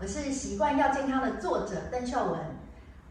我是习惯要健康的作者邓秀文。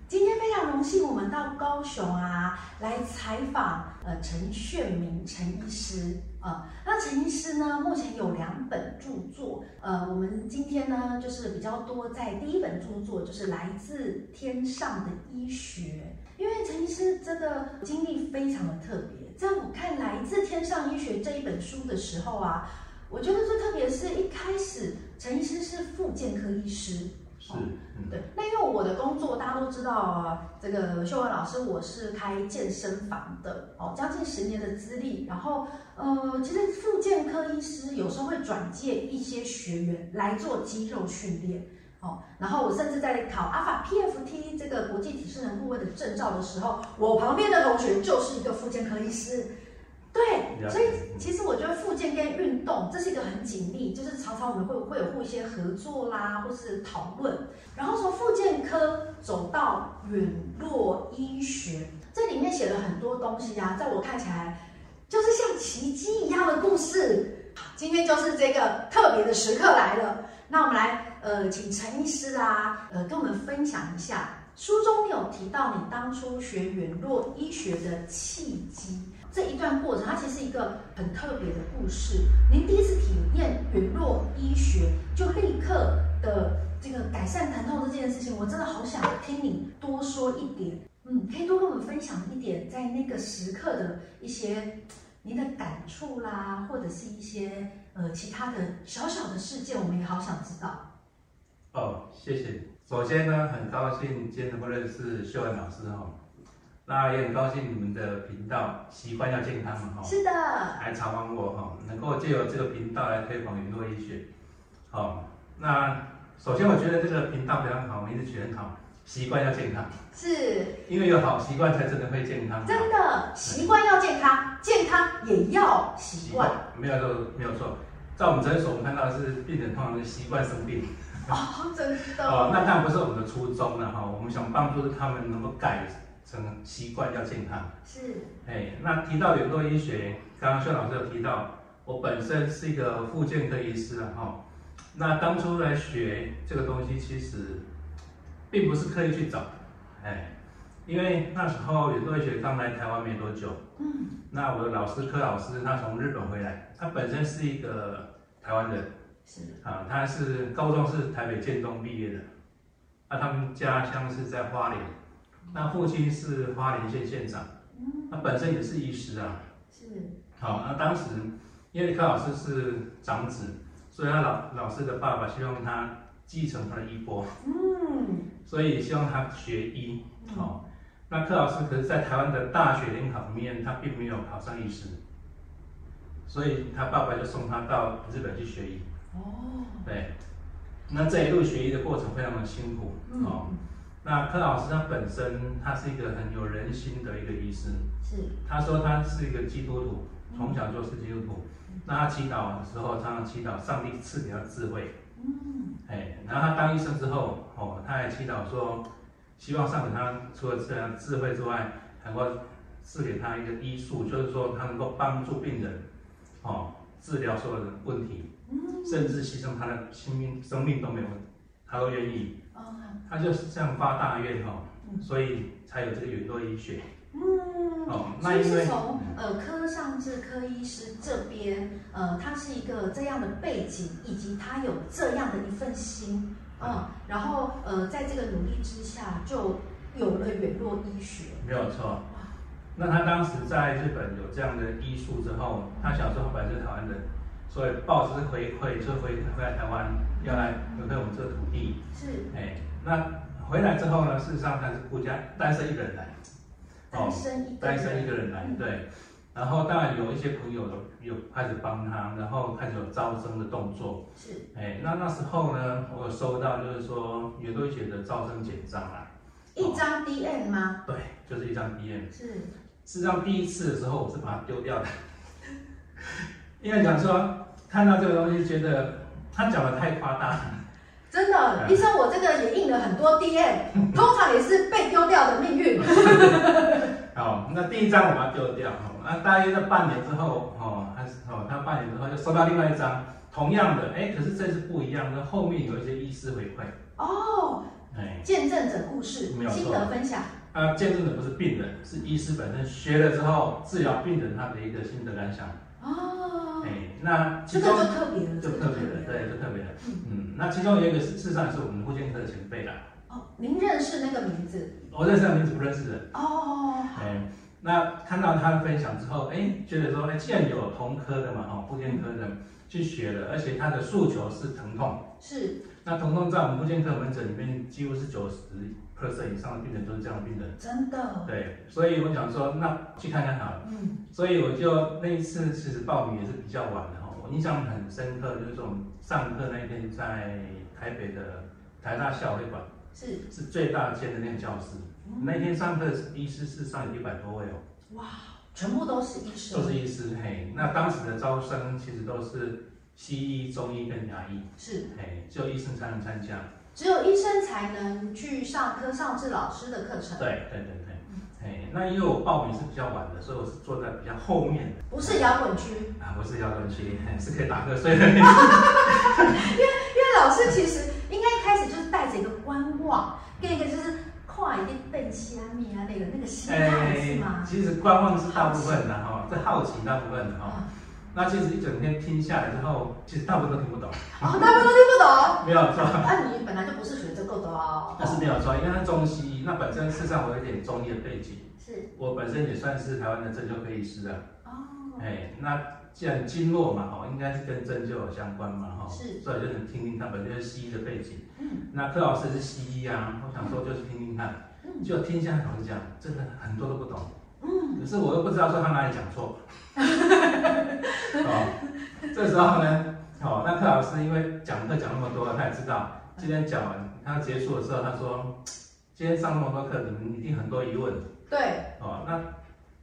今天非常荣幸，我们到高雄啊来采访呃陈炫明陈医师、呃。那陈医师呢，目前有两本著作，呃，我们今天呢就是比较多在第一本著作就是来自天上的医学，因为陈医师这个经历非常的特别，在我看来自天上医学这一本书的时候啊。我觉得最特别是一开始陈医师是复健科医师，是，嗯、对。那因为我的工作大家都知道啊，这个秀文老师我是开健身房的哦，将近十年的资历。然后呃，其实复健科医师有时候会转介一些学员来做肌肉训练哦。然后我甚至在考阿法 PFT 这个国际体适能顾问的证照的时候，我旁边的同学就是一个复健科医师。对，所以其实我觉得复健跟运动这是一个很紧密，就是常常我们会会有互一些合作啦，或是讨论。然后从复健科走到远络医学，这里面写了很多东西啊，在我看起来就是像奇迹一样的故事。今天就是这个特别的时刻来了，那我们来呃，请陈医师啊，呃，跟我们分享一下书中有提到你当初学远络医学的契机。这一段过程，它其实是一个很特别的故事。您第一次体验远络医学，就立刻的这个改善疼痛这件事情，我真的好想听你多说一点。嗯，可以多跟我们分享一点，在那个时刻的一些您的感触啦，或者是一些呃其他的小小的事件，我们也好想知道。哦，谢谢。首先呢，很高兴今天能够认识秀恩老师哈。那也很高兴你们的频道习惯要健康嘛哈，是的，来采访我哈，能够借由这个频道来推广云诺医学，好，那首先我觉得这个频道非常好，名字取得很好，习惯要健康，是，因为有好习惯才真的会健康，真的，习惯要健康，健康也要习惯，没有错，没有错，在我们诊所我们看到的是病人通常是习惯生病，哦，真的，哦，那当然不是我们的初衷了哈，我们想帮助他们能够改。成习惯要健康。是，哎，那提到远络医学，刚刚薛老师有提到，我本身是一个复健科医师啊，哈，那当初来学这个东西，其实并不是刻意去找，哎，因为那时候远络医学刚来台湾没多久，嗯，那我的老师柯老师他从日本回来，他本身是一个台湾人，是。啊，他是高中是台北建中毕业的，那他们家乡是在花莲。那父亲是花莲县县长，他本身也是医师啊。是。好，那当时因为柯老师是长子，所以他老老师的爸爸希望他继承他的衣钵。嗯。所以希望他学医。好，那柯老师可是在台湾的大学联考里面，他并没有考上医师，所以他爸爸就送他到日本去学医。哦。对。那这一路学医的过程非常的辛苦。哦。那柯老师他本身他是一个很有人心的一个医师，是。他说他是一个基督徒，从小就是基督徒。嗯、那他祈祷的时候，常常祈祷上帝赐给他智慧。嗯。哎，然后他当医生之后，哦，他还祈祷说，希望上帝他除了这样智慧之外，还能够赐给他一个医术，就是说他能够帮助病人，哦，治疗所有的问题，嗯、甚至牺牲他的性命生命都没有，他都愿意。他就是这样发大愿哈，所以才有这个远络医学。嗯，哦，那因为从呃科上至科医师这边，呃，他是一个这样的背景，以及他有这样的一份心，嗯，嗯然后呃，在这个努力之下，就有了远络医学。没有错。那他当时在日本有这样的医术之后，他小时候本来是台湾人，所以报纸回馈就回回来台湾，要来回馈我们这个土地。是，哎。那回来之后呢？事实上他是孤家单身一个人来，单身一单身一个人来，对。然后当然有一些朋友有开始帮他，然后开始有招生的动作。是。哎，那那时候呢，我有收到就是说远络医学的招生简章啊。一张 DM 吗？对，就是一张 DM。是。事实上第一次的时候我是把它丢掉的，因为讲说看到这个东西觉得他讲的太夸大了。真的，医生，我这个也印了很多 DM，通常也是被丢掉的命运。好，那第一张我把它丢掉，那大约在半年之后，哦，还是哦，他半年之后就收到另外一张，同样的，哎，可是这次不一样，那后面有一些医师回馈。哦，哎，见证者故事，心得分享。啊，见证者不是病人，是医师本身学了之后治疗病人他的一个心得感想。哦，哎，那其中就特别的，就特别的，对，就特别的。嗯，那其中有一个事实上也是我们护健科的前辈啦。哦，您认识那个名字？我认识的名字不认识的。哦，哎，那看到他的分享之后，哎，觉得说，哎，既然有同科的嘛，哦，护健科的去学了，而且他的诉求是疼痛。是。那疼痛在我们复健科门诊里面几乎是九十 percent 以上的病人都是这样的病人。真的。对，所以我想说，那去看看好了。嗯。所以我就那一次其实报名也是比较晚的哈，我印象很深刻，就是说我们上课那一天在台北的台大校会馆。是是最大间的那个教室，嗯、那天上课医师是上有一百多位哦。哇，全部都是医师。都是医师嘿，那当时的招生其实都是西医、中医跟牙医。是嘿，只有医生才能参加。只有医生才能去上科上志老师的课程。对对对对，嘿，那因为我报名是比较晚的，所以我是坐在比较后面的。不是摇滚区啊，不是摇滚区，是可以打瞌睡的。因为因为老师其实应该开始就是。带着一个观望，跟一个一点变虾米啊那个那个心态是吗？其实观望是大部分的哈，这好奇大部分的哈。那其实一整天听下来之后，其实大部分都听不懂。哦，大部分都听不懂。没有错。那你本来就不是学这个的哦。那是没有错，因为它中西医，那本身事实上我有点中医的背景。是。我本身也算是台湾的针灸科医师啊。哦。哎，那。既然经络嘛，哦，应该是跟针灸有相关嘛，哈，是，所以就能听听他本身是西医的背景。嗯，那柯老师是西医啊，我想说就是听听看，嗯，就听一下老师讲，真的很多都不懂。嗯，可是我又不知道说他哪里讲错。哦，这时候呢，哦，那柯老师因为讲课讲那么多，他也知道今天讲完，他结束的时候他说，今天上那么多课，你们一定很多疑问。对。哦，那。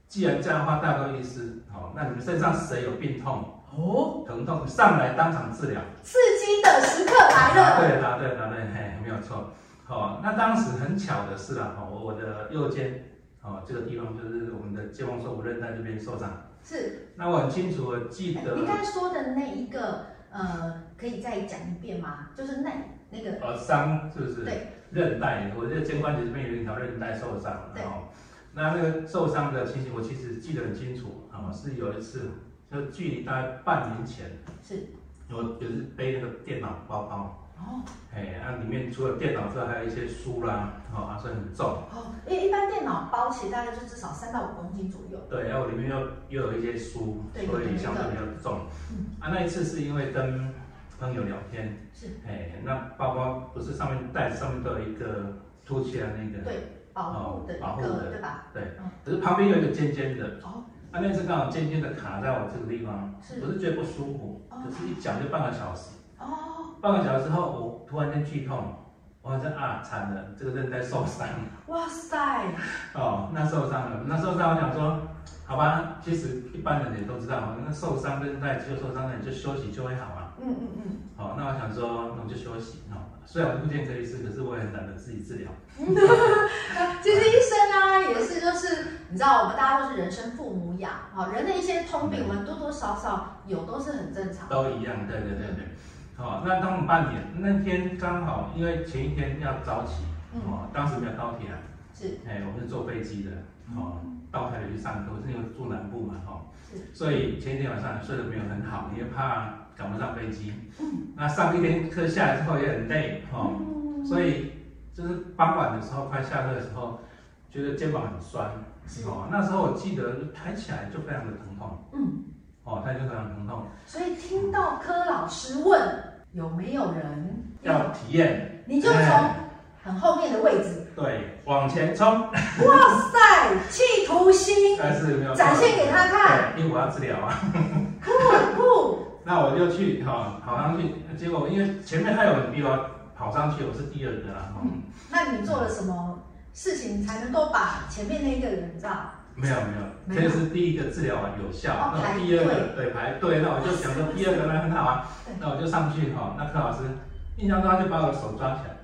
既然这样的话，大多意思，好，那你们身上谁有病痛？哦，疼痛上来当场治疗，刺激的时刻来了。对，答对，答对，嘿，没有错。好，那当时很巧的是啊，我我的右肩，哦，这个地方就是我们的肩膀锁骨韧带这边受伤。是。那我很清楚，我记得。你刚才说的那一个，呃，可以再讲一遍吗？就是那那个。呃，伤是不是？对。韧带，我这个肩关节这边有一条韧带受伤，对。那那个受伤的情形，我其实记得很清楚啊，是有一次，就距离大概半年前，是，我就是背那个电脑包包，哦，哎，那里面除了电脑之外，还有一些书啦，哦，还是很重。哦，因为一般电脑包起大概就至少三到五公斤左右。对，然后里面又又有一些书，所以相对比较重。嗯。啊，那一次是因为跟朋友聊天，是，哎，那包包不是上面袋子上面都有一个凸起来那个。对。保护的保护的，对吧？对，可是旁边有一个尖尖的，哦，那那次刚好尖尖的卡在我这个地方，是，我是觉得不舒服，可是一讲就半个小时，哦，半个小时之后我突然间剧痛，我好像啊惨了，这个韧带受伤，哇塞，哦，那受伤了，那受伤我想说，好吧，其实一般人也都知道，那受伤韧带肌肉受伤，了你就休息就会好啊，嗯嗯嗯，好，那我想说，那我就休息，哈。虽然我是复健科医师，可是我也很懒得自己治疗。其实医生啊，也是就是你知道，我们大家都是人生父母养，好，人的一些通病，我们多多少少有都是很正常。都一样，对对对对。好，那当我们半年那天刚好，因为前一天要早起，哦，当时没有高铁啊，是，哎，我们是坐飞机的，哦，到台北去上课，我是因为住南部嘛，哈，是，所以前一天晚上睡得没有很好，因为怕。赶不上飞机，嗯，那上一天课下来之后也很累，哦，嗯、所以就是傍晚的时候快下课的时候，觉得肩膀很酸，是。哦，那时候我记得抬起来就非常的疼痛，嗯，哦，抬起来就非常疼痛。所以听到柯老师问有没有人要体验，你就从很后面的位置，对，往前冲，哇塞，企图心，但是没有展现给他看，因为我要治疗啊，酷酷。那我就去哈跑上去，结果因为前面还有人比我跑上去，我是第二个啦。嗯，那你做了什么事情才能够把前面那个人知道？没有没有，这是第一个治疗完有效。那第二个对排队，那我就想说第二个那很好啊，那我就上去哈。那柯老师印象中他就把我的手抓起来，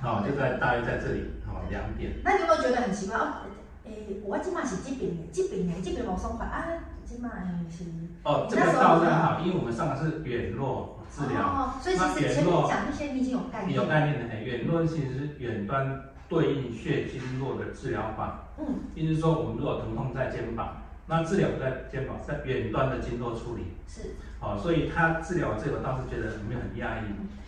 好就在大约在这里好两点。那你有没有觉得很奇怪哦？诶，我今嘛是这边的，这边的，这边冇松快啊。今嘛是哦，这个倒是很好，因为我们上的是远络治疗，哦，所以其实前面讲那些你已经有概念，有概念的。远络其实是远端对应血经络的治疗法。嗯，意思是说，我们如果疼痛在肩膀，那治疗不在肩膀，在远端的经络处理。是，哦，所以他治疗这个，倒是觉得没有很压抑。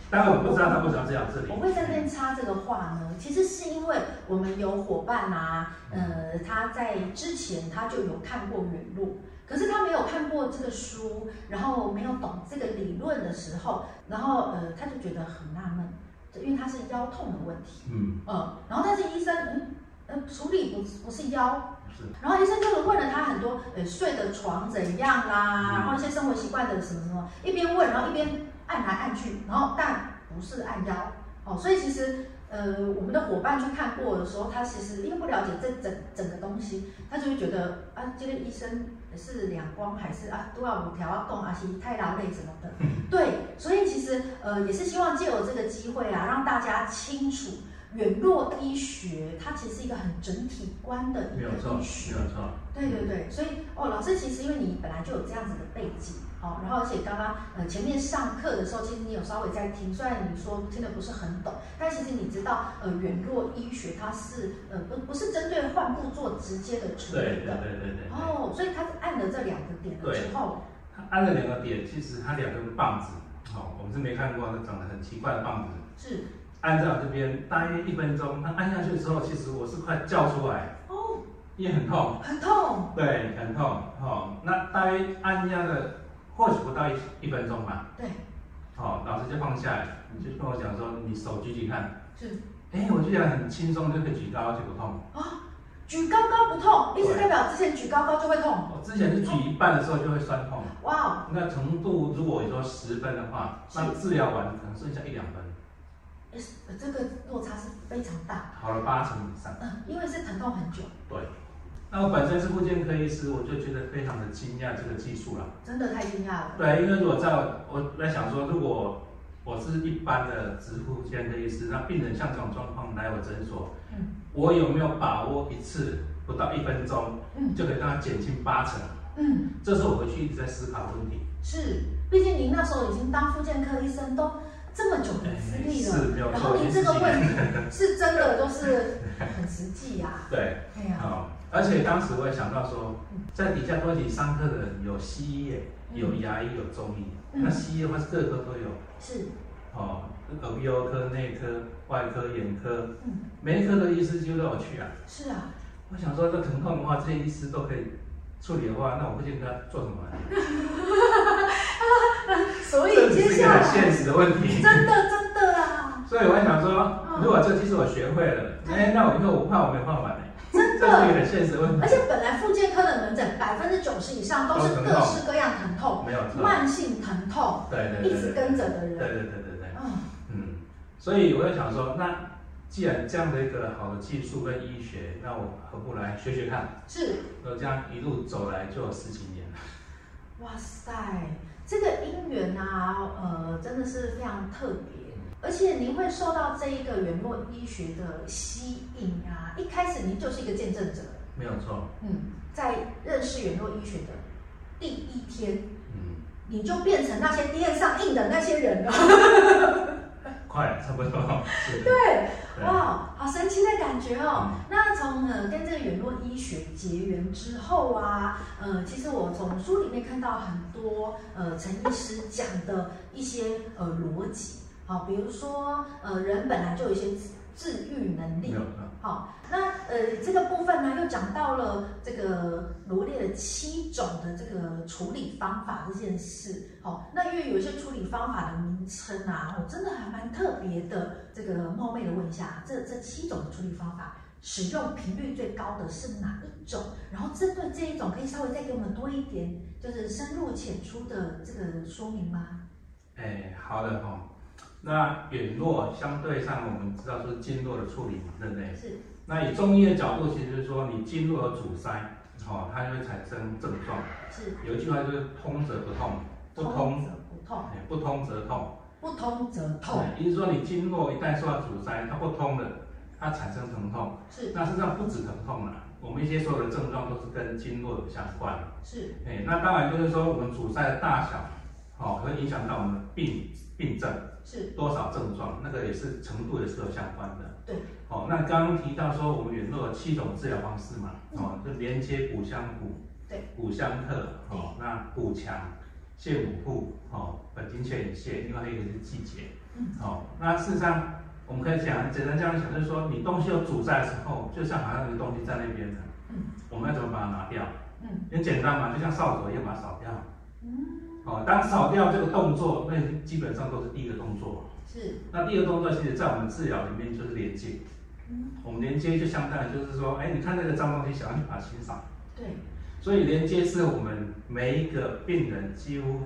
但我不知道他为什么这样治理。我会在这边插这个话呢，其实是因为我们有伙伴啊，呃，他在之前他就有看过远络，可是他没有看过这个书，然后没有懂这个理论的时候，然后呃，他就觉得很纳闷，因为他是腰痛的问题，嗯，呃，然后但是医生，嗯，呃，处理不不是腰，是，然后医生就是问了他很多，呃，睡的床怎样啦，然后一些生活习惯的什么什么，一边问，然后一边。按来按去，然后但不是按腰，哦，所以其实呃，我们的伙伴去看过的时候，他其实因为不了解这整整个东西，他就会觉得啊，这个医生是两光还是啊都要五条要动，啊？是太劳累什么的，对，所以其实呃也是希望借由这个机会啊，让大家清楚远络医学，它其实是一个很整体观的一个医学，没有错，对对对，所以哦，老师其实因为你本来就有这样子的背景。哦，然后而且刚刚呃前面上课的时候，其实你有稍微在听，虽然你说听的不是很懂，但其实你知道呃远络医学它是呃不不是针对患部做直接的处理的，对对对对。哦，所以他按了这两个点了之后，他按了两个点，其实它两根棒子，哦，我们是没看过那长得很奇怪的棒子，是。按照这边大约一分钟，他按下去的时候，其实我是快叫出来。哦，因为很痛，很痛，对，很痛，哦，那大约按压的。或许不到一一分钟吧。对。哦，老师就放下来，你就跟我讲说，你手举举看。是。哎，我居然很轻松就可以举高，就不痛。啊，举高高不痛，意思代表之前举高高就会痛。我之前是举一半的时候就会酸痛。哇。哦那程度如果说十分的话，那治疗完可能剩下一两分。哎，这个落差是非常大。好了八成以上。嗯，因为是疼痛很久。对。那我本身是复健科医师，我就觉得非常的惊讶这个技术了。真的太惊讶了。对，因为如果在我在想说，如果我是一般的植复健科医师，那病人像这种状况来我诊所，嗯，我有没有把握一次不到一分钟，嗯，就可以让他减轻八成？嗯，这是我回去一直在思考的问题。是，毕竟您那时候已经当复健科医生都这么久的资历了，是然后您这个问题是真的都是很实际呀、啊。对，哎呀，好。而且当时我也想到说，在底下多一起上课的人有西医、有牙医、有中医。那西医的话是各科都有。是。哦，耳鼻喉科、内科、外科、眼科，嗯每一科的医师几乎都有去啊。是啊。我想说，这疼痛的话，这些医师都可以处理的话，那我不见得做什么。所以接下来这是一个很现实的问题。真的，真的啊。所以我还想说，如果这个技术我学会了，哎，那我以后我怕我没办法。真的，而且本来复健科的门诊百分之九十以上都是各式各样疼痛，没有慢性疼痛，对对，一直跟着的人，对对对对对，嗯。嗯，所以我在想说，那既然这样的一个好的技术跟医学，那我何不来学学看？是，我这样一路走来就有十几年了。哇塞，这个姻缘啊，呃，真的是非常特别。而且您会受到这一个远络医学的吸引啊！一开始您就是一个见证者，没有错。嗯，在认识远络医学的第一天，嗯，你就变成那些电上印的那些人了。快，差不多。对，对哇，好神奇的感觉哦。嗯、那从呃跟这个远络医学结缘之后啊，呃，其实我从书里面看到很多呃陈医师讲的一些呃逻辑。好，比如说，呃，人本来就有一些治治愈能力。好，那呃，这个部分呢，又讲到了这个罗列了七种的这个处理方法这件事。好，那因为有一些处理方法的名称啊，我真的还蛮特别的。这个冒昧的问一下，这这七种的处理方法，使用频率最高的是哪一种？然后针对这一种，可以稍微再给我们多一点，就是深入浅出的这个说明吗？哎，好的哈。那远络相对上，我们知道是经络的处理嘛，对不对？是。那以中医的角度，其实就是说你经络有阻塞，哦，它就会产生症状。是。有一句话就是通则不痛，不通则不痛，不通则痛。不通则痛。也就是说你经络一旦受到阻塞，它不通了，它产生疼痛。是。那实际上不止疼痛了，我们一些所有的症状都是跟经络有相关。是。哎，那当然就是说我们阻塞的大小，哦，会影响到我们的病病症。是。多少症状，那个也是程度也是有相关的。对。哦，那刚刚提到说我们远络有七种治疗方式嘛，哦，就连接补相补，对，补相克，哦，那补强，泻五户，哦，本经劝引泻，另外一个是季节。嗯。哦，那事实上。我们可以讲，简单这样讲，就是说，你东西有阻塞的时候，就像好像有个东西在那边的，嗯，我们要怎么把它拿掉？嗯，很简单嘛，就像扫帚一样把它扫掉。嗯，哦，当扫掉这个动作，那基本上都是第一个动作。是。那第二个动作，其实在我们治疗里面就是连接。嗯。我们连接就相当于就是说，哎，你看那个脏东西，想要去把它清扫。对。所以连接是我们每一个病人几乎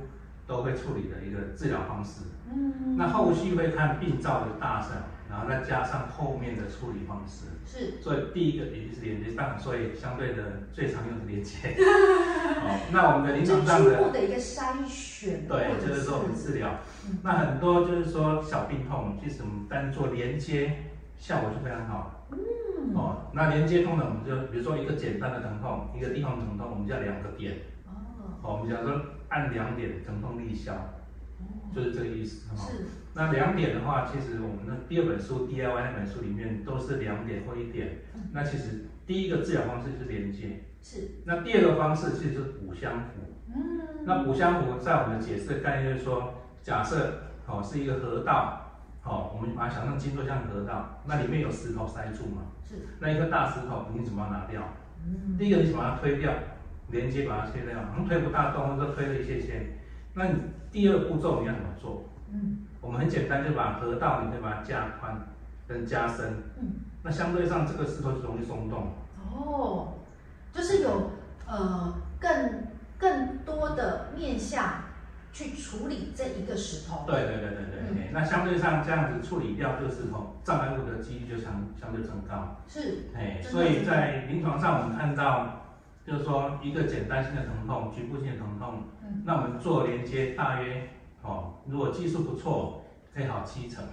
都会处理的一个治疗方式。嗯。那后续会看病灶的大小。然后再加上后面的处理方式，是，所以第一个也就是连接，当然所以相对的最常用的连接。哦，那我们的临床上的，的一个筛选，对，就是说我们治疗，嗯、那很多就是说小病痛，其实我们单做连接效果就非常好。嗯，哦，那连接痛呢，我们就比如说一个简单的疼痛，一个地方疼痛，我们叫两个点。哦，哦，我们讲说按两点疼痛立消。就是这个意思，哈。是。那两点的话，其实我们的第二本书 DIY 那本书里面都是两点或一点。嗯。那其实第一个治疗方式就是连接。是。那第二个方式其实就是补相符。嗯。那补相符在我们的解释的概念就是说，假设哦是一个河道，好，我们把它想象经过像河道，那里面有石头塞住嘛。是。那一颗大石头，你怎么拿掉？嗯。第一个你怎么把它推掉？连接把它推掉，推不大动，或者推了一些些。那你第二步骤你要怎么做？嗯，我们很简单，就把河道你可以把它加宽跟加深。嗯，那相对上这个石头就容易松动。哦，就是有呃更更多的面向去处理这一个石头。对对对对对，嗯，那相对上这样子处理掉这个石头，障碍物的几率就相相对增高。是，哎，所以在临床上我们看到。就是说，一个简单性的疼痛，局部性的疼痛，嗯，那我们做连接，大约哦，如果技术不错，可以好七成，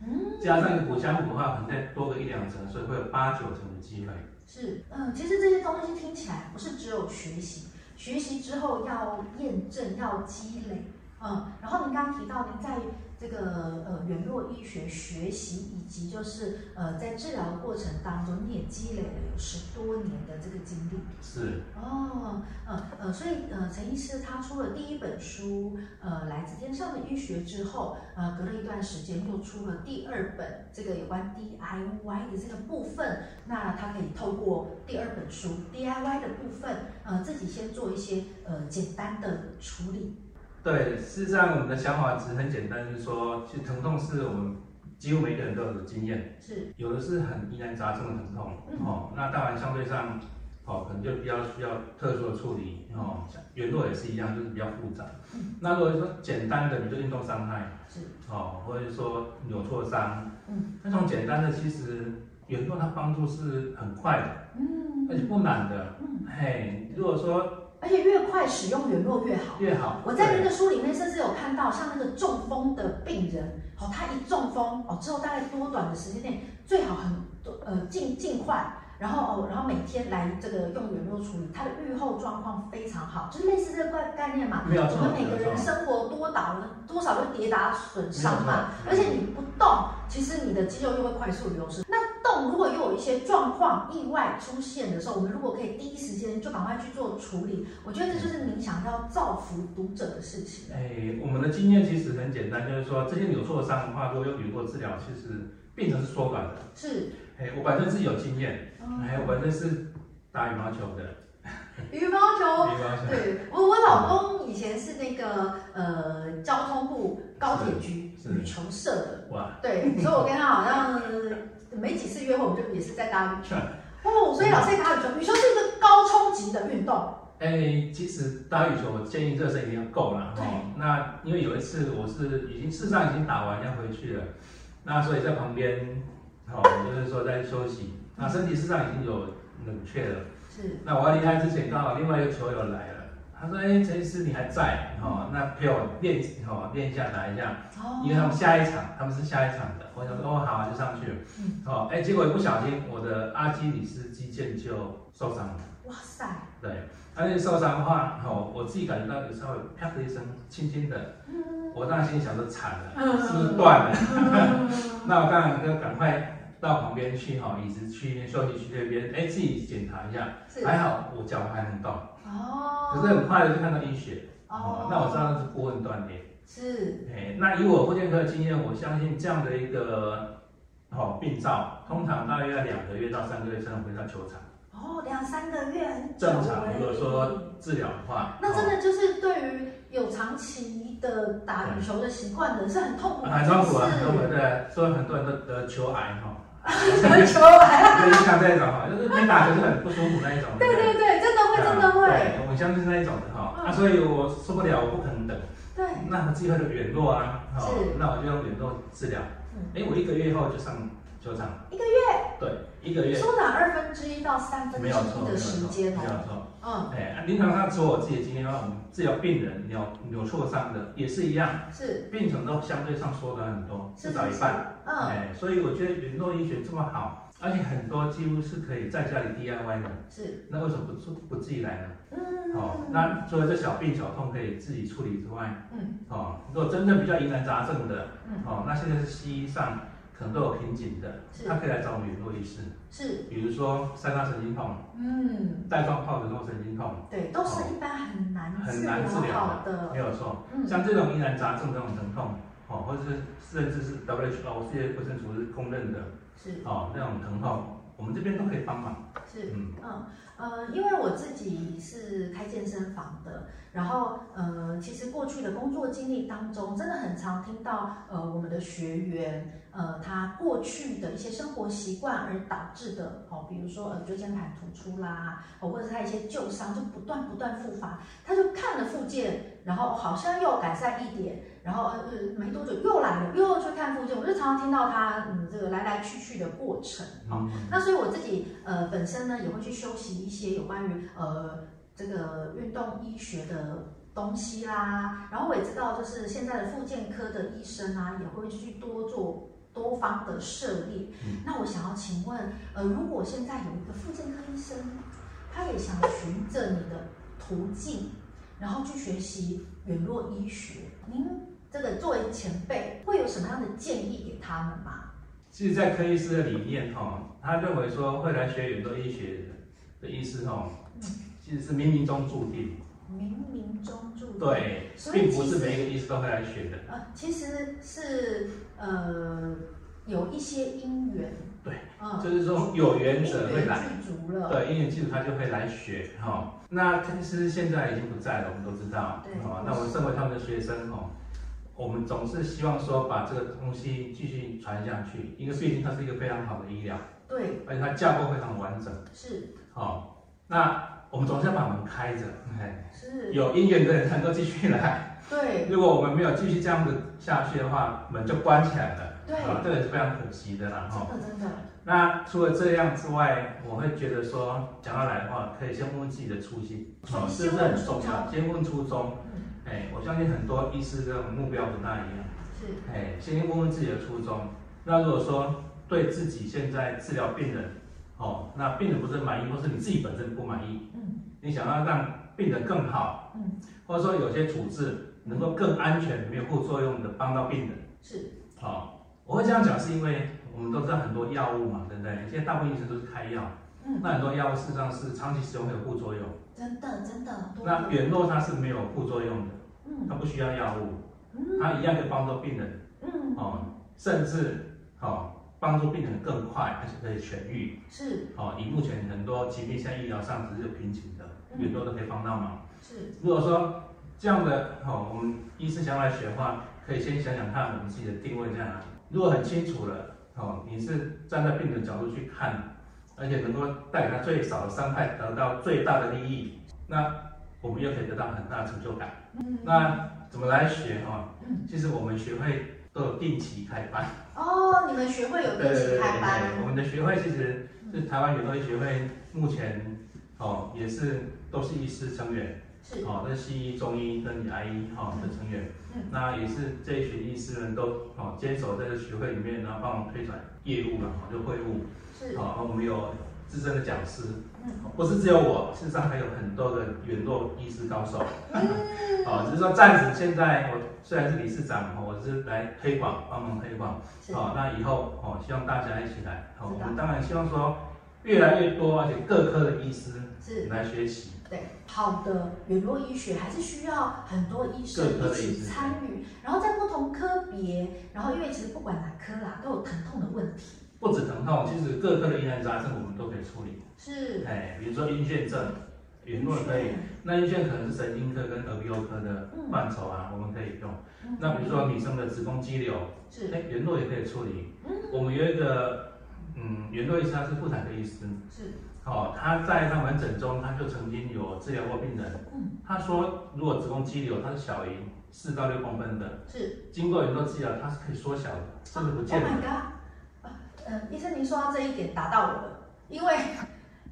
嗯，加上一个补相补的话，可能再多个一两成，所以会有八九成的机会。是，嗯，其实这些东西听起来不是只有学习，学习之后要验证，要积累，嗯，然后您刚刚提到您在。这个呃，元络医学学习以及就是呃，在治疗过程当中，你也积累了有十多年的这个经历。是。哦，呃呃，所以呃，陈医师他出了第一本书，呃，来自天上的医学之后，呃，隔了一段时间又出了第二本，这个有关 DIY 的这个部分，那他可以透过第二本书 DIY 的部分，呃，自己先做一些呃简单的处理。对，事实上我们的想法只是很简单，就是说，其实疼痛是我们几乎每个人都有的经验，是。有的是很疑难杂症的疼痛，嗯、哦，那当然相对上，哦，可能就比较需要特殊的处理，哦，原络也是一样，就是比较复杂。嗯、那如果说简单的，比如说运动伤害，是，哦，或者是说扭挫伤，嗯，那种简单的，其实原络它帮助是很快的，嗯，而且不难的，嗯，嘿，如果说。而且越快使用远络越好，越好。我在那个书里面甚至有看到，像那个中风的病人，哦，他一中风哦之后，大概多短的时间内，最好很多呃尽尽快，然后哦，然后每天来这个用远络处理，它的愈后状况非常好，就是类似这个概概念嘛。没有。我们每个人生活多倒了多少就跌打损伤嘛，而且你不动，其实你的肌肉就会快速流失。那动如果又有一些状况意外出现的时候，我们如果可以第一时间就赶快去做处理，我觉得这就是您想要造福读者的事情。哎，我们的经验其实很简单，就是说这些扭挫伤的话，如果用远络治疗，其实病程是缩短的。是。哎，我本身是有经验，哎、嗯，我本身是打羽毛球的。羽毛球。羽毛球。对，我我老公以前是那个呃交通部高铁局羽球社的。哇。对，所以我跟他好像。没几次约会，我们就也是在打羽球。哦，所以老师打羽球，羽球是一个高冲击的运动。哎，其实打羽球，我建议热身一定要够了。对。那因为有一次我是已经事实上已经打完要回去了，那所以在旁边，哦，就是说在休息，那身体事实上已经有冷却了。是。那我要离开之前，刚好另外一个球友来了，他说：“哎、欸，陈医师你还在？哦，那陪我练哦，练一下打一下。哦，因为他们下一场，他们是下一场的。我想说，哦，好啊，就上去了。嗯，哦，哎、欸，结果一不小心，我的阿基里斯肌腱就受伤了。哇塞！对，而且受伤的话，哦，我自己感觉到有稍微啪的一声，轻轻的。嗯，我当时心里想说惨了，嗯、是不是断了？嗯、那我当然就赶快。到旁边去哈，椅子去休息区这边，哎，自己检查一下，还好我脚还能动。哦。可是很快的就看到淤血。哦。那我知道那是骨韧断裂。是。哎，那以我复健科的经验，我相信这样的一个哦病灶，通常大约要两个月到三个月才能回到球场。哦，两三个月很。正常，如果说治疗的话。那真的就是对于有长期的打羽球的习惯的人，是很痛苦。很痛苦啊，很痛苦。对，所以很多人都得球癌哈。什么球 啊？就像这种哈，就是没打就是很不舒服那一种。对对对，真的会，真的会。对，我相信是那一种的哈。那所以我受不了，我不可能等。对。那我机会就软弱啊，好。那我就用软弱治疗。嗯。哎，我一个月后就上球场。一个月。对，一个月。缩短二分之一到三分之一的时间哦。没有错。嗯。哎，临床上说我自己的经验的话，我们治疗病人扭扭挫伤的也是一样。是。病程都相对上缩短很多，至少一半。嗯，哎，所以我觉得云诺医学这么好，而且很多几乎是可以在家里 DIY 的。是，那为什么不自不自己来呢？嗯，哦，那除了这小病小痛可以自己处理之外，嗯，哦，如果真正比较疑难杂症的，嗯，哦，那现在是西医上可能都有瓶颈的，是，他可以来找我们联络医师。是，比如说三叉神经痛，嗯，带状疱的那种神经痛，对，都是一般很难很难治疗的，没有错。嗯，像这种疑难杂症这种疼痛。哦，或者是甚至是 WHO 世界卫生组织公认的，是哦那种疼痛，我们这边都可以帮忙。是，嗯嗯呃，因为我自己是开健身房的，然后呃，其实过去的工作经历当中，真的很常听到呃我们的学员呃他过去的一些生活习惯而导致的，哦，比如说呃椎间盘突出啦，哦，或者是他一些旧伤就不断不断复发，他就看了复健，然后好像又改善一点。然后呃没多久又来了，又去看复健，我就常常听到他嗯这个来来去去的过程，好、嗯，那所以我自己呃本身呢也会去修习一些有关于呃这个运动医学的东西啦，然后我也知道就是现在的复健科的医生啊也会去多做多方的涉猎。嗯、那我想要请问呃如果现在有一个妇健科医生，他也想循着你的途径，然后去学习远络医学，您？这个作为前辈，会有什么样的建议给他们吗？其实，在科医师的理念哈，他认为说会来学远络医学的医师哈，其实是冥冥中注定。冥冥中注定。对，并不是每一个医师都会来学的。呃，其实是呃有一些因缘。对，嗯，就是说有缘者会来。具足了。对，因缘具足，他就会来学哈。那柯医师现在已经不在了，我们都知道。对。哦，那我们身为他们的学生哦。我们总是希望说把这个东西继续传下去，因为毕竟它是一个非常好的医疗，对，而且它架构非常完整，是，好、哦，那我们总是要把门开着，是，有因缘的人才能够继续来，对，如果我们没有继续这样子下去的话，门就关起来了，对，啊，这个也是非常可惜的啦，哈，真的真的。那除了这样之外，我会觉得说，讲到来的话，可以先问问自己的初心，哦，这是很重要，先问初衷。哎，我相信很多医师的目标不大一样。是。哎，先问问自己的初衷。那如果说对自己现在治疗病人，哦，那病人不是满意，或是你自己本身不满意，嗯，你想要让病人更好，嗯，或者说有些处置能够更安全、没有副作用的帮到病人，是。好、哦，我会这样讲是因为我们都知道很多药物嘛，对不对？现在大部分医生都是开药，嗯，那很多药物事实上是长期使用会有副作用。真的真的。那远诺它是没有副作用的。它不需要药物，它一样可以帮到病人，哦，甚至哦帮助病人更快，而且可以痊愈。是，哦，以目前很多疾病现在医疗上只是有瓶颈的，很多都可以帮到忙。是，如果说这样的哦，我们医师想要来学的话，可以先想想看我们自己的定位在哪里。如果很清楚了，哦，你是站在病人角度去看，而且能够带给他最少的伤害，得到最大的利益，那我们又可以得到很大的成就感。嗯、那怎么来学哈？嗯，其实我们学会都有定期开班。哦，你们学会有一起开班？对对对对，我们的学会其实是台湾远络医学会目前哦也是都是医师成员，是，哦，那西医、中医跟牙医哈的成员，嗯，那也是这一群医师们都哦坚守在这学会里面，然后帮我们推展业务嘛，就会务，是，好，我们有资深的讲师，嗯，不是只有我，事实上还有很多的远络医师高手，嗯，好，只是说暂时现在我虽然是理事长，我是来推广，帮忙推广，好，那以后哦，希望大家一起来，好，我们当然希望说越来越多，而且各科的医师是。来学习。对，好的，远络医学还是需要很多医生一起参与，然后在不同科别，然后因为其实不管哪科啦，都有疼痛的问题。不止疼痛，其实各科的疑难杂症我们都可以处理。是，哎，比如说晕眩症，远络可以，那晕眩可能是神经科跟耳鼻喉科的范畴啊，我们可以用。那比如说女生的子宫肌瘤，是，哎，远络也可以处理。嗯，我们有一个，嗯，圆络医师他是妇产科医师。是。哦，他在他门诊中，他就曾经有治疗过病人。嗯，他说，如果子宫肌瘤它是小于四到六公分的，是经过远络治疗，它是可以缩小的，甚至不见的。Oh！呃，医生，您说到这一点打到我了，因为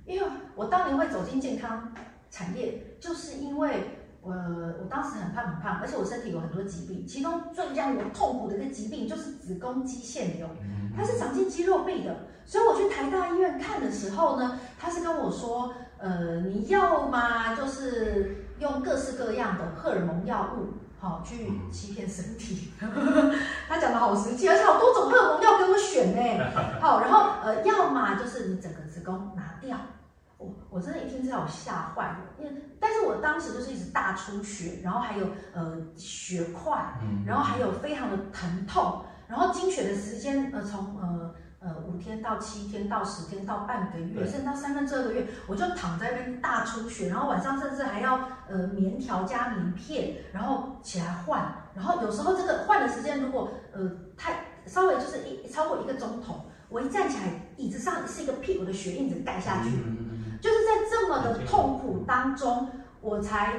因为我当年会走进健康产业，就是因为我我当时很胖很胖，而且我身体有很多疾病，其中最让我痛苦的一个疾病就是子宫肌腺瘤，它是长进肌肉壁的。所以我去台大医院看的时候呢，他是跟我说，呃，你要嘛就是用各式各样的荷尔蒙药物，好去欺骗身体。他讲的好实际，而且好多种荷尔蒙药给我选呢。好，然后呃，要么就是你整个子宫拿掉。我我真的一听这样我吓坏了，因为但是我当时就是一直大出血，然后还有呃血块，然后还有非常的疼痛，然后经血的时间呃从呃。呃，五天到七天到十天到半个月，甚至到三分之二个月，我就躺在那边大出血，然后晚上甚至还要呃棉条加棉片，然后起来换，然后有时候这个换的时间如果呃太稍微就是一超过一个钟头，我一站起来，椅子上是一个屁股的血印子盖下去，就是在这么的痛苦当中，我才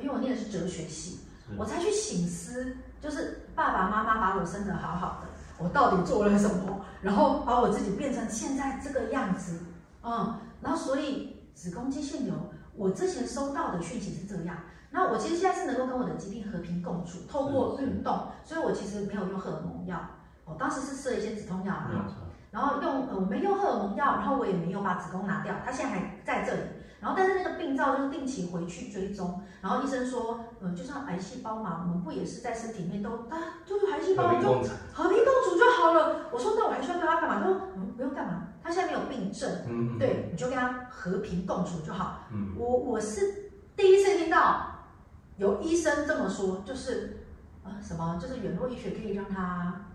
因为我念的是哲学系，我才去醒思，就是爸爸妈妈把我生得好好的。我到底做了什么？然后把我自己变成现在这个样子，嗯，然后所以子宫肌腺瘤，我之前收到的讯息是这样。那我其实现在是能够跟我的疾病和平共处，透过运动，所以我其实没有用荷尔蒙药。我当时是吃了一些止痛药，然后用呃我没用荷尔蒙药，然后我也没有把子宫拿掉，它现在还在这里。然后，但是那个病灶就是定期回去追踪。然后医生说，嗯，就像癌细胞嘛，我们不也是在身体里面都啊，就是癌细胞就和平共处就好了。我说，那我还需要对他干嘛？他说，嗯，不用干嘛，他现在没有病症，嗯，对，你就跟他和平共处就好。嗯，我我是第一次听到有医生这么说，就是啊什么，就是远络医学可以让他。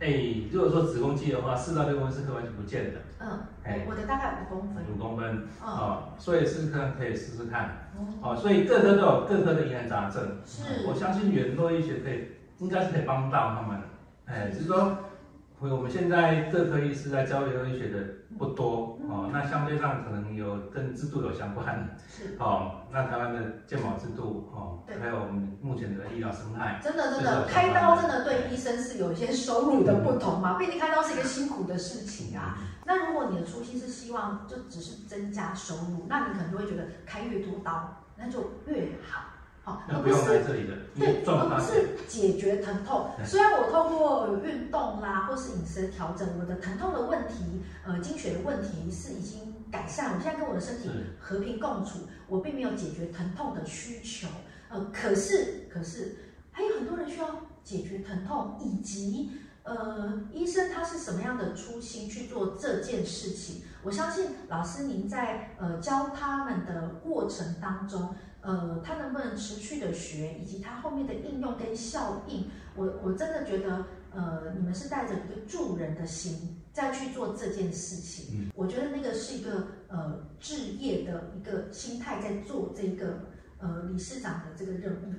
哎，如果说子宫肌的话，四到六公分是可完全不见的。嗯，哎，我的大概五公分。五公分，哦，所以试试看，可以试试看。哦，所以各科都有各科的疑难杂症。是，我相信原络医学可以，应该是可以帮到他们。哎，就是说。我们现在各科医师在教原络医学的不多哦，那相对上可能有跟制度有相关，是。哦，那台湾的健保制度哦，还有我们目前的医疗生态，真的真的开刀真的对医生是有一些收入的不同嘛，毕竟开刀是一个辛苦的事情啊。那如果你的初心是希望就只是增加收入，那你可能就会觉得开越多刀那就越好。好，而不是对，而不是解决疼痛。虽然我透过运动啦，或是饮食调整，我的疼痛的问题，呃，经血的问题是已经改善。我现在跟我的身体和平共处，我并没有解决疼痛的需求。呃，可是，可是还有很多人需要解决疼痛，以及呃，医生他是什么样的初心去做这件事情？我相信老师您在呃教他们的过程当中。呃，他能不能持续的学，以及他后面的应用跟效应，我我真的觉得，呃，你们是带着一个助人的心再去做这件事情。嗯，我觉得那个是一个呃置业的一个心态在做这个呃理事长的这个任务。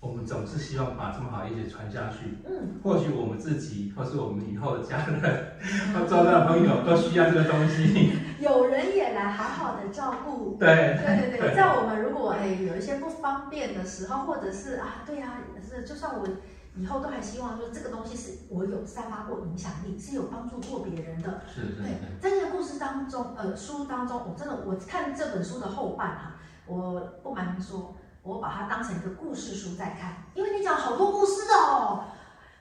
我们总是希望把这么好的医学传下去。嗯，或许我们自己，或是我们以后的家人，或周遭的朋友都需要这个东西。有人也来好好的照顾。对对对对，在我们如果哎有一些不方便的时候，或者是啊，对呀、啊，是就算我以后都还希望说这个东西是我有散发过影响力，是有帮助过别人的。是是。对，在这个故事当中，呃，书当中，我真的我看这本书的后半哈。我不瞒您说，我把它当成一个故事书在看，因为你讲好多故事哦，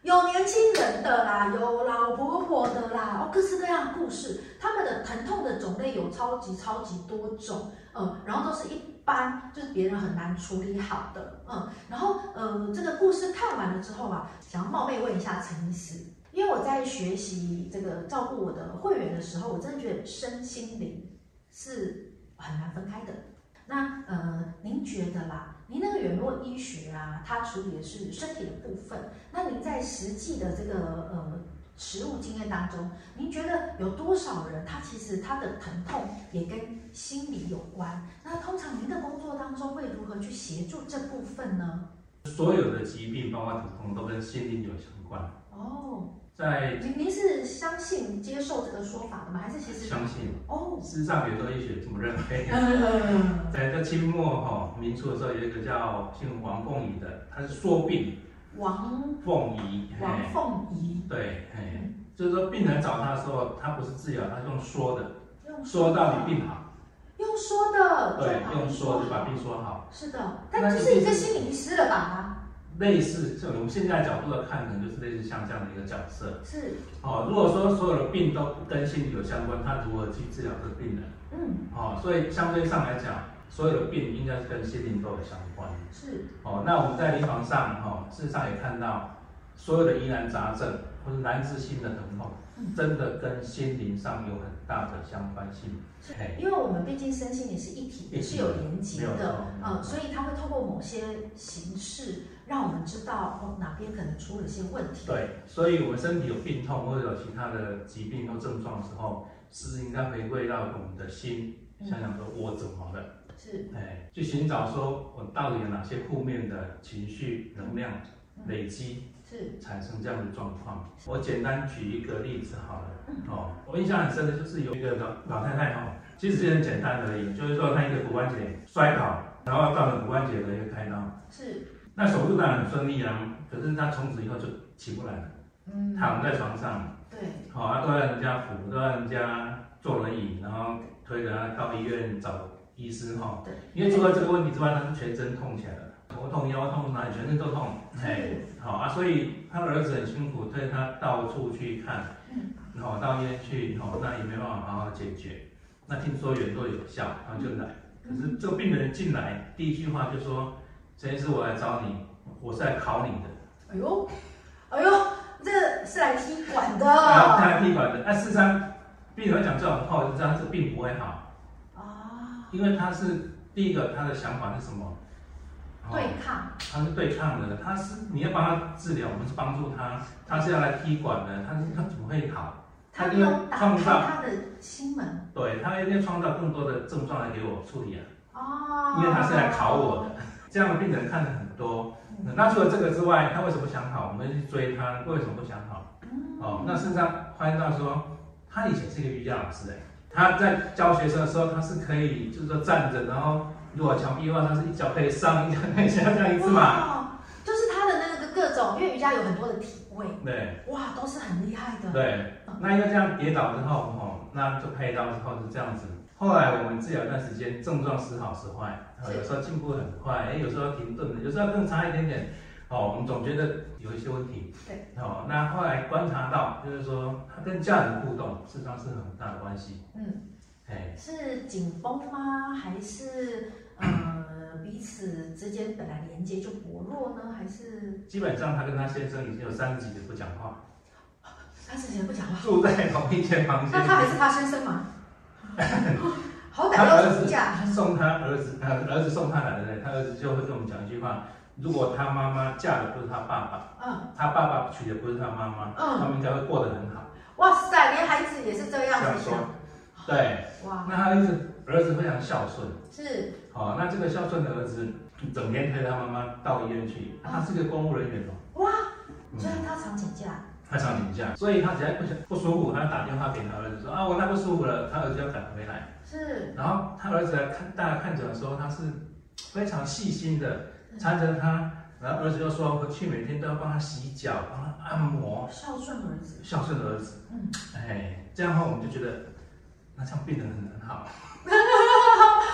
有年轻人的啦，有老婆婆的啦，哦，各式各样故事，他们的疼痛的种类有超级超级多种，嗯，然后都是一般就是别人很难处理好的，嗯，然后呃，这个故事看完了之后啊，想要冒昧问一下陈医师，因为我在学习这个照顾我的会员的时候，我真的觉得身心灵是很难分开的。那呃，您觉得啦？您那个远络医学啊，它处理的是身体的部分。那您在实际的这个呃实务经验当中，您觉得有多少人他其实他的疼痛也跟心理有关？那通常您的工作当中会如何去协助这部分呢？所有的疾病，包括疼痛，都跟心理有相关。哦。在您您是相信接受这个说法的吗？还是其实相信哦？事实上，远络医学这么认为。嗯、在这清末哈民初的时候，有一个叫姓王凤仪的，他是说病。王凤仪。王凤仪。对，哎，就是说病人找他的时候，他不是治疗，他用说的，用说到你病好。用说的。对，用说就把病说好。是的，但就是一个心理医师了吧？类似，就我们现在角度来看，可能就是类似像这样的一个角色。是。哦，如果说所有的病都跟心理有相关，他如何去治疗这个病人？嗯。哦，所以相对上来讲，所有的病应该是跟心灵都有相关。是。哦，那我们在临床上，哈、哦，事实上也看到，所有的疑难杂症或者难治性的疼痛，嗯、真的跟心灵上有很大的相关性。是。因为我们毕竟身心也是一体，也是有连接的，嗯，所以它会透过某些形式。让我们知道哦，哪边可能出了些问题。对，所以我们身体有病痛或者有其他的疾病或症状的时候，是应该回归到我们的心，嗯、想想说我怎么了？是，哎，去寻找说我到底有哪些负面的情绪能量累积，是产生这样的状况。我简单举一个例子好了，嗯、哦，我印象很深的就是有一个老老太太哈，其实是很简单而已，就是说她一个骨关节摔倒，然后到了骨关节的一个开刀。是。那手术当然很顺利啊，可是他从此以后就起不来了，嗯，躺在床上，对，好、哦，啊，都要人家扶，都要人家坐轮椅，然后推着他到医院找医师哈，对，因为除了这个问题之外，他是全身痛起来了，头痛、腰痛，哪里全身都痛，哎，好啊，所以他儿子很辛苦，推他到处去看，嗯，好，到医院去，好，那也没办法好好解决，那听说远络有效，然后就来，可是这个病人进来第一句话就说。这一次我来找你，我是来考你的。哎呦，哎呦，这是来踢馆的。来踢馆的。那、啊、事实上，病人讲这种话，我就知道这个病不会好。啊。因为他是第一个，他的想法是什么？对抗。他是对抗的，他是你要帮他治疗，我们是帮助他，他是要来踢馆的，他是他怎么会好？他要创造他的心门。对，他一定要创造更多的症状来给我处理啊。哦。因为他是来考我的。这样的病人看了很多，那除了这个之外，他为什么想好？我们去追他，为什么不想好？哦，那事实上发现到说，他以前是一个瑜伽老师，哎，他在教学生的时候，他是可以就是说站着，然后如果墙壁的话，他是一脚可以上，一脚可以下这样一次嘛。就是他的那个各种，因为瑜伽有很多的体位，对，哇，都是很厉害的。对，那因为这样跌倒之后，哦，那就开刀之后是这样子。后来我们治疗一段时间，症状时好时坏，有时候进步很快，哎，有时候停顿的，有时候更差一点点，哦，我们总觉得有一些问题。对，哦，那后来观察到，就是说他跟家人互动，事实上是很大的关系。嗯，哎，是紧绷吗？还是呃 彼此之间本来连接就薄弱呢？还是？基本上他跟他先生已经有三十几年不讲话。三十几年不讲话。住在同一间房间。那他还是他先生吗？好歹他儿子送他儿子，呃，儿子送他奶奶，他儿子就会跟我们讲一句话：如果他妈妈嫁的不是他爸爸，嗯，他爸爸娶的不是他妈妈，嗯，他们应该会过得很好。哇塞，连孩子也是这样子想。对，哇，那他儿子儿子非常孝顺，是，好，那这个孝顺的儿子整天推他妈妈到医院去，他是个公务人员哦。哇，所以他常请假。他常请假，所以他只要不想不舒服，他打电话给他儿啊，我那不舒服了，他儿子要赶回来。是。然后他儿子来看，大家看诊的时候，他是非常细心的缠着他，然后儿子就说回去每天都要帮他洗脚，帮他按摩。孝顺儿子。孝顺的儿子。嗯。哎，这样的话我们就觉得，那这样病人很很好。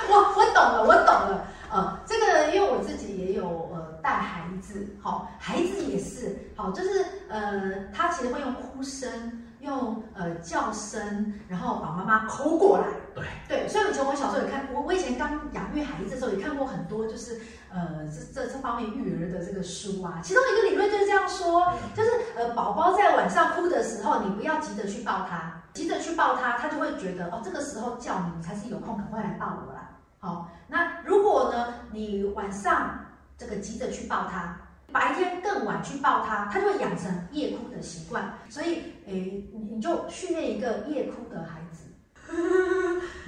我我懂了，我懂了。呃，这个因为我自己也有呃带孩子，好，孩子也是好，就是呃，他其实会用哭声。用呃叫声，然后把妈妈抠过来。对对，所以以前我小时候也看，我我以前刚养育孩子的时候也看过很多，就是呃这这这方面育儿的这个书啊。其中一个理论就是这样说，就是呃宝宝在晚上哭的时候，你不要急着去抱他，急着去抱他，他就会觉得哦这个时候叫你，你才是有空，赶快来抱我啦。好，那如果呢你晚上这个急着去抱他。白天更晚去抱他，他就会养成夜哭的习惯。所以，诶，你你就训练一个夜哭的孩子。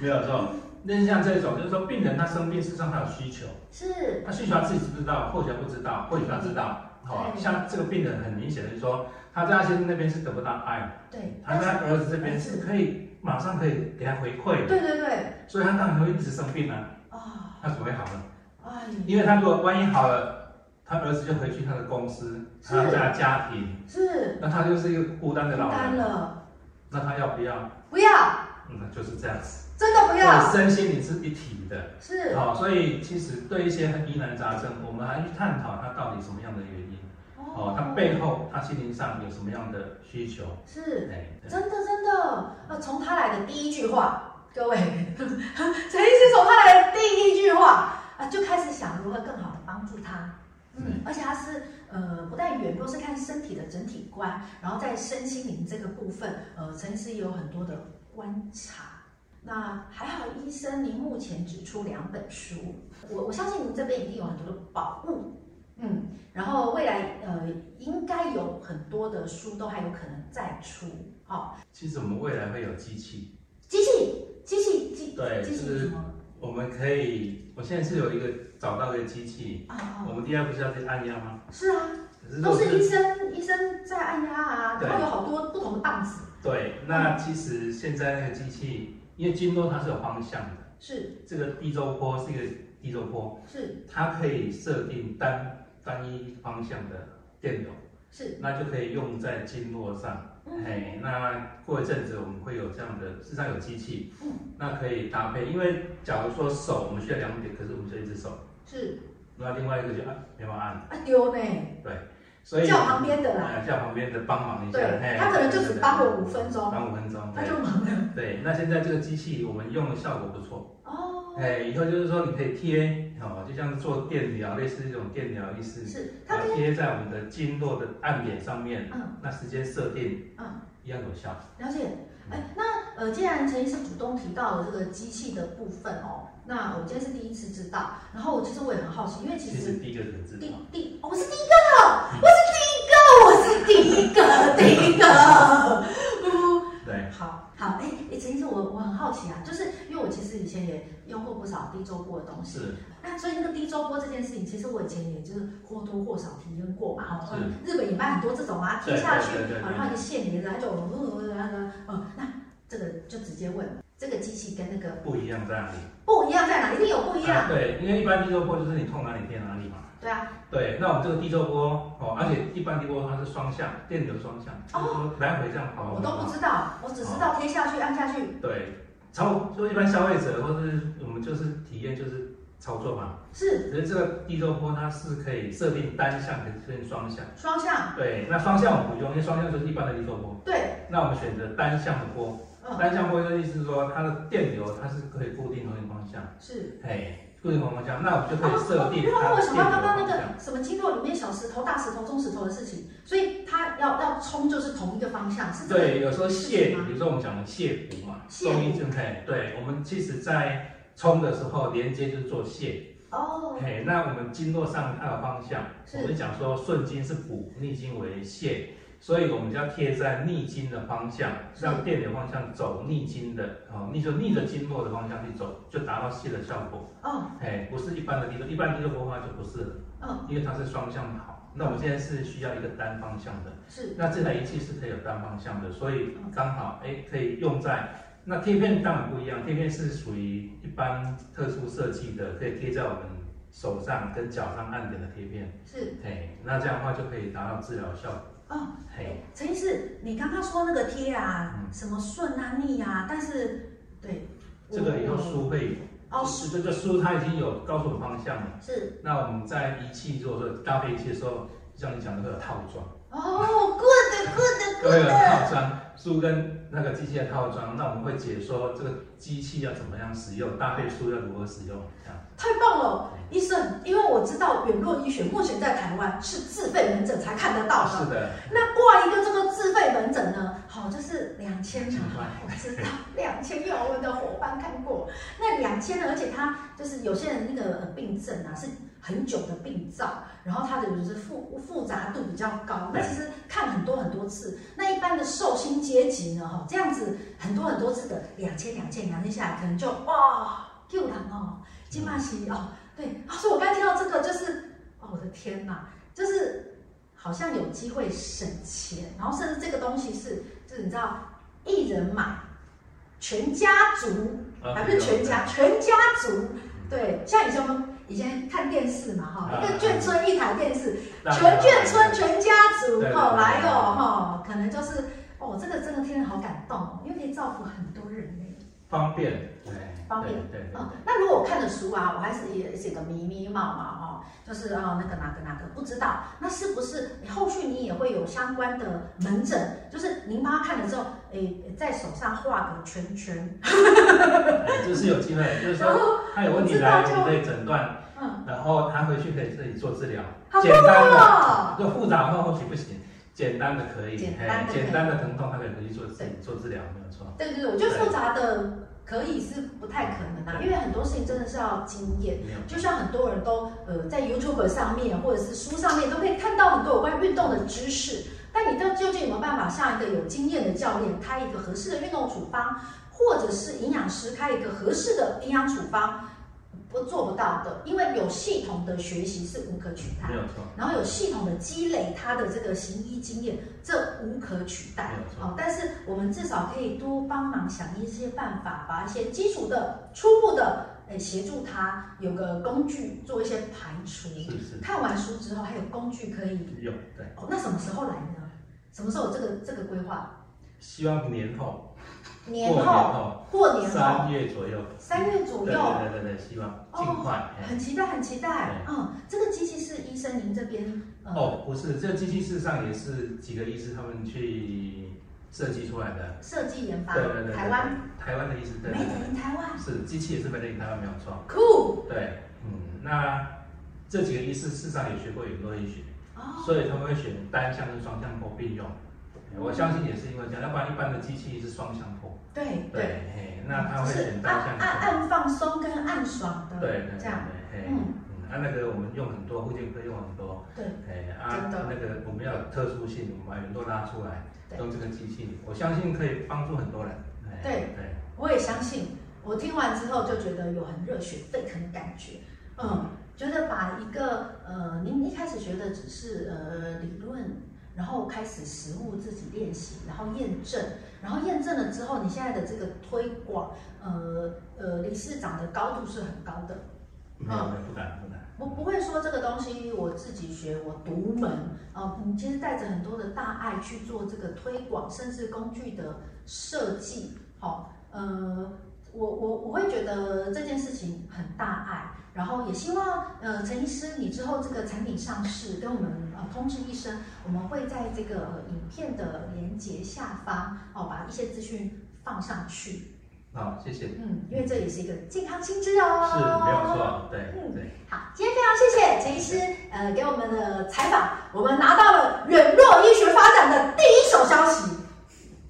没有错，那像这种，就是说病人他生病，事实上他有需求，是，他需求他自己知不知道，或许他不知道，或许他知道。好，像这个病人很明显的就是说，他在他先生那边是得不到爱，对，他在儿子这边是可以马上可以给他回馈，对对对，所以他当然会一直生病啊。啊，他怎么会好呢？哎，因为他如果万一好了。他儿子就回去他的公司，他家家庭是，那他就是一个孤单的老人。孤单了，那他要不要？不要。嗯，就是这样子。真的不要。身心灵是一体的。是。好，所以其实对一些疑难杂症，我们还去探讨他到底什么样的原因。哦。他背后他心灵上有什么样的需求？是。哎，真的真的。那从他来的第一句话，各位，陈医师从他来的第一句话啊，就开始想如何更好的帮助他。嗯，而且它是呃不但远，都是看身体的整体观，然后在身心灵这个部分，呃，陈医师也有很多的观察。那还好，医生您目前只出两本书，我我相信您这边一定有很多的宝物，嗯，然后未来呃应该有很多的书都还有可能再出，好、哦。其实我们未来会有机器，机器，机器，机，对，机器什么？我们可以，我现在是有一个找到一个机器，啊、我们第二不是要去按压吗？是啊，是都是医生医生在按压啊，然后有好多不同的档子。对，那其实现在那个机器，因为经络它是有方向的，是。这个低周波是一个低周波，是。它可以设定单单一方向的电流，是。那就可以用在经络上。嘿，那过一阵子我们会有这样的，事实上有机器，嗯，那可以搭配。因为假如说手我们需要两点，可是我们就一只手，是，那另外一个就按没办法按，啊丢呢，对，所以叫旁边的啦，叫旁边的帮忙一下，对，他可能就只帮我五分钟，帮五分钟，他就忙了。对，那现在这个机器我们用的效果不错，哦，哎，以后就是说你可以贴，哦，就像做电疗，类似这种电疗意思，是，它贴在我们的经络的按点上面，嗯，那时间设定，嗯。一样有效。了解，哎，那呃，既然陈医师主动提到了这个机器的部分哦，那我今天是第一次知道，然后我其实我也很好奇，因为其实，其实第一个人知道，第第，我是第一个，我是第一个，我是第一个，第一个，对，好，好，哎，哎，陈医生，我我很好奇啊，就是因为我其实以前也用过不少低周波的东西，是。那所以那个低周波这件事情，其实我以前也就是或多或少体验过嘛。哦，日本也卖很多这种啊，贴下去，然后一个线连着，它就嗯嗯那个嗯，那这个就直接问，这个机器跟那个不一样在哪里？不一样在哪里？一定有不一样。啊、对，因为一般低周波就是你痛哪里贴哪里嘛。对啊。对，那我们这个地周波哦，而且一般低周波它是双向，电流双向，就是说来回这样跑。我都不知道，我只知道贴下去按下去。对，操就一般消费者或是我们就是体验就是。操作嘛，是，所以这个地周波它是可以设定单向，可以设定双向。双向。对，那双向我们不用，因为双向就是一般的地周波。对。那我们选择单向的波，嗯、单向波的意思是说它的电流它是可以固定同一个方向。是。哎，固定同一个方向，那我们就可以设定它的电流方向。因为我想到刚刚那个什么经络里面小石头、大石头、中石头的事情，所以它要要冲就是同一个方向，是这个。对，有时候泻，比如说我们讲的泻骨嘛，中医正太。对，我们其实在冲的时候连接就是做泻。哦，哎，那我们经络上它有方向，我们讲说顺经是补，逆经为泻，所以我们就要贴在逆经的方向，让电流方向走逆经的，哦，逆就逆着经络的方向去走，就达到泻的效果。哦，嘿，不是一般的低周，一般低周波的话就不是了，嗯，因为它是双向跑，那我们现在是需要一个单方向的，是，那这台仪器是可以有单方向的，所以刚好哎可以用在。那贴片当然不一样，贴片是属于一般特殊设计的，可以贴在我们手上跟脚上按点的贴片。是，嘿，那这样的话就可以达到治疗效果。哦，嘿，陈医师，你刚刚说那个贴啊，嗯、什么顺啊逆啊，但是对，这个以后书会哦，是这个书它已经有告诉我们方向了。是。那我们在仪器如果说搭配仪器的时候，像你讲的会有套装。哦，good good good。套装，书跟那个机器的套装，那我们会解说这个机器要怎么样使用，搭配书要如何使用，这样。太棒了，医生，因为我知道远络医学目前在台湾是自费门诊才看得到的。是的。那挂一个这个自费门诊呢，好，就是两千嘛，我知道两千，有我们的伙伴看过。那两千呢，而且他就是有些人那个病症啊是很久的病灶，然后它的就是复复杂度比较高，那其实看很多很多次。那一般的寿星阶级呢，哈，这样子很多很多次的两千两千两千下来，可能就哇，救人哦。金马西哦，对，他说我刚听到这个，就是哦，我的天哪，就是好像有机会省钱，然后甚至这个东西是，就是你知道，一人买，全家族，还不是全家，全家族，对，像以前我们以前看电视嘛，哈，一个眷村一台电视，全眷村全家族，哦，来哦，哈，可能就是哦，这个真的听着好感动哦，因为可以造福很多人呢，方便，对。方便，对，对，对，嗯，那如果我看的书啊，我还是也写个迷迷茫茫哈，就是啊那个哪个哪个不知道，那是不是后续你也会有相关的门诊？就是您帮他看了之后，诶，在手上画个圈圈，就是有机会，就是说他有问题来，可以诊断，嗯，然后他回去可以自己做治疗，好简单的，就复杂的话或许不行，简单的可以，简单的，简单的疼痛他可以回去做做治疗，没有错。对对对，我觉得复杂的。可以是不太可能啊，因为很多事情真的是要经验。就像很多人都呃在 YouTube 上面或者是书上面都可以看到很多有关运动的知识，但你都究竟有没有办法像一个有经验的教练开一个合适的运动处方，或者是营养师开一个合适的营养处方？不做不到的，因为有系统的学习是无可取代，没有错。然后有系统的积累，他的这个行医经验，这无可取代，没有错。好，但是我们至少可以多帮忙想一些办法，把一些基础的、初步的，诶，协助他有个工具做一些排除。是是。看完书之后，还有工具可以用，对。哦，那什么时候来呢？什么时候有这个这个规划？希望年后。年后，过年后，三月左右，三月左右，对对对对，希望尽快，哦，很期待，很期待。嗯，这个机器是医生您这边？哦，不是，这个机器事实上也是几个医师他们去设计出来的，设计研发，对对对，台湾，台湾的医师，对，Made in 台湾，是机器也是 Made in 台湾，没有错。Cool，对，嗯，那这几个医师事实上也学过远络医学，哦，所以他们会选单向跟双向都并用。我相信也是因为这样，要不然一般的机器是双向破。对对，嘿，那它会选单向。按按放松跟按爽的。对对，这样。嗯嗯，啊那个我们用很多，附件可以用很多。对。哎啊，那个我们要有特殊性，我们把人都拉出来，用这个机器，我相信可以帮助很多人。对对，我也相信。我听完之后就觉得有很热血沸腾的感觉。嗯，觉得把一个呃，您一开始学的只是呃理论。然后开始实物自己练习，然后验证，然后验证了之后，你现在的这个推广，呃呃，理事长的高度是很高的。没有，不敢，不敢。我不会说这个东西我自己学，我独门。啊、呃，你其实带着很多的大爱去做这个推广，甚至工具的设计。好，呃，我我我会觉得这件事情很大爱。然后也希望，呃，陈医师，你之后这个产品上市，跟我们呃通知一声，我们会在这个、呃、影片的连接下方，哦，把一些资讯放上去。好，谢谢。嗯，因为这也是一个健康新知哦。是，没有错。对，嗯，对。好，今天非常谢谢陈医师，呃，给我们的采访，我们拿到了远弱医学发展的第一手消息，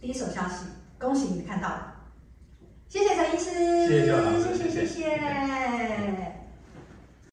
第一手消息，恭喜你看到了。谢谢陈医师，谢谢，谢谢，谢谢。谢谢